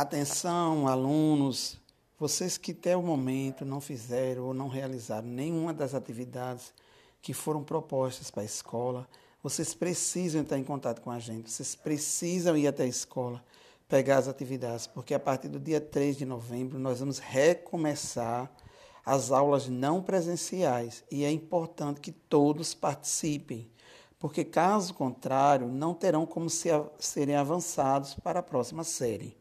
Atenção, alunos, vocês que até o momento não fizeram ou não realizaram nenhuma das atividades que foram propostas para a escola, vocês precisam entrar em contato com a gente, vocês precisam ir até a escola, pegar as atividades, porque a partir do dia 3 de novembro nós vamos recomeçar as aulas não presenciais e é importante que todos participem, porque caso contrário não terão como serem avançados para a próxima série.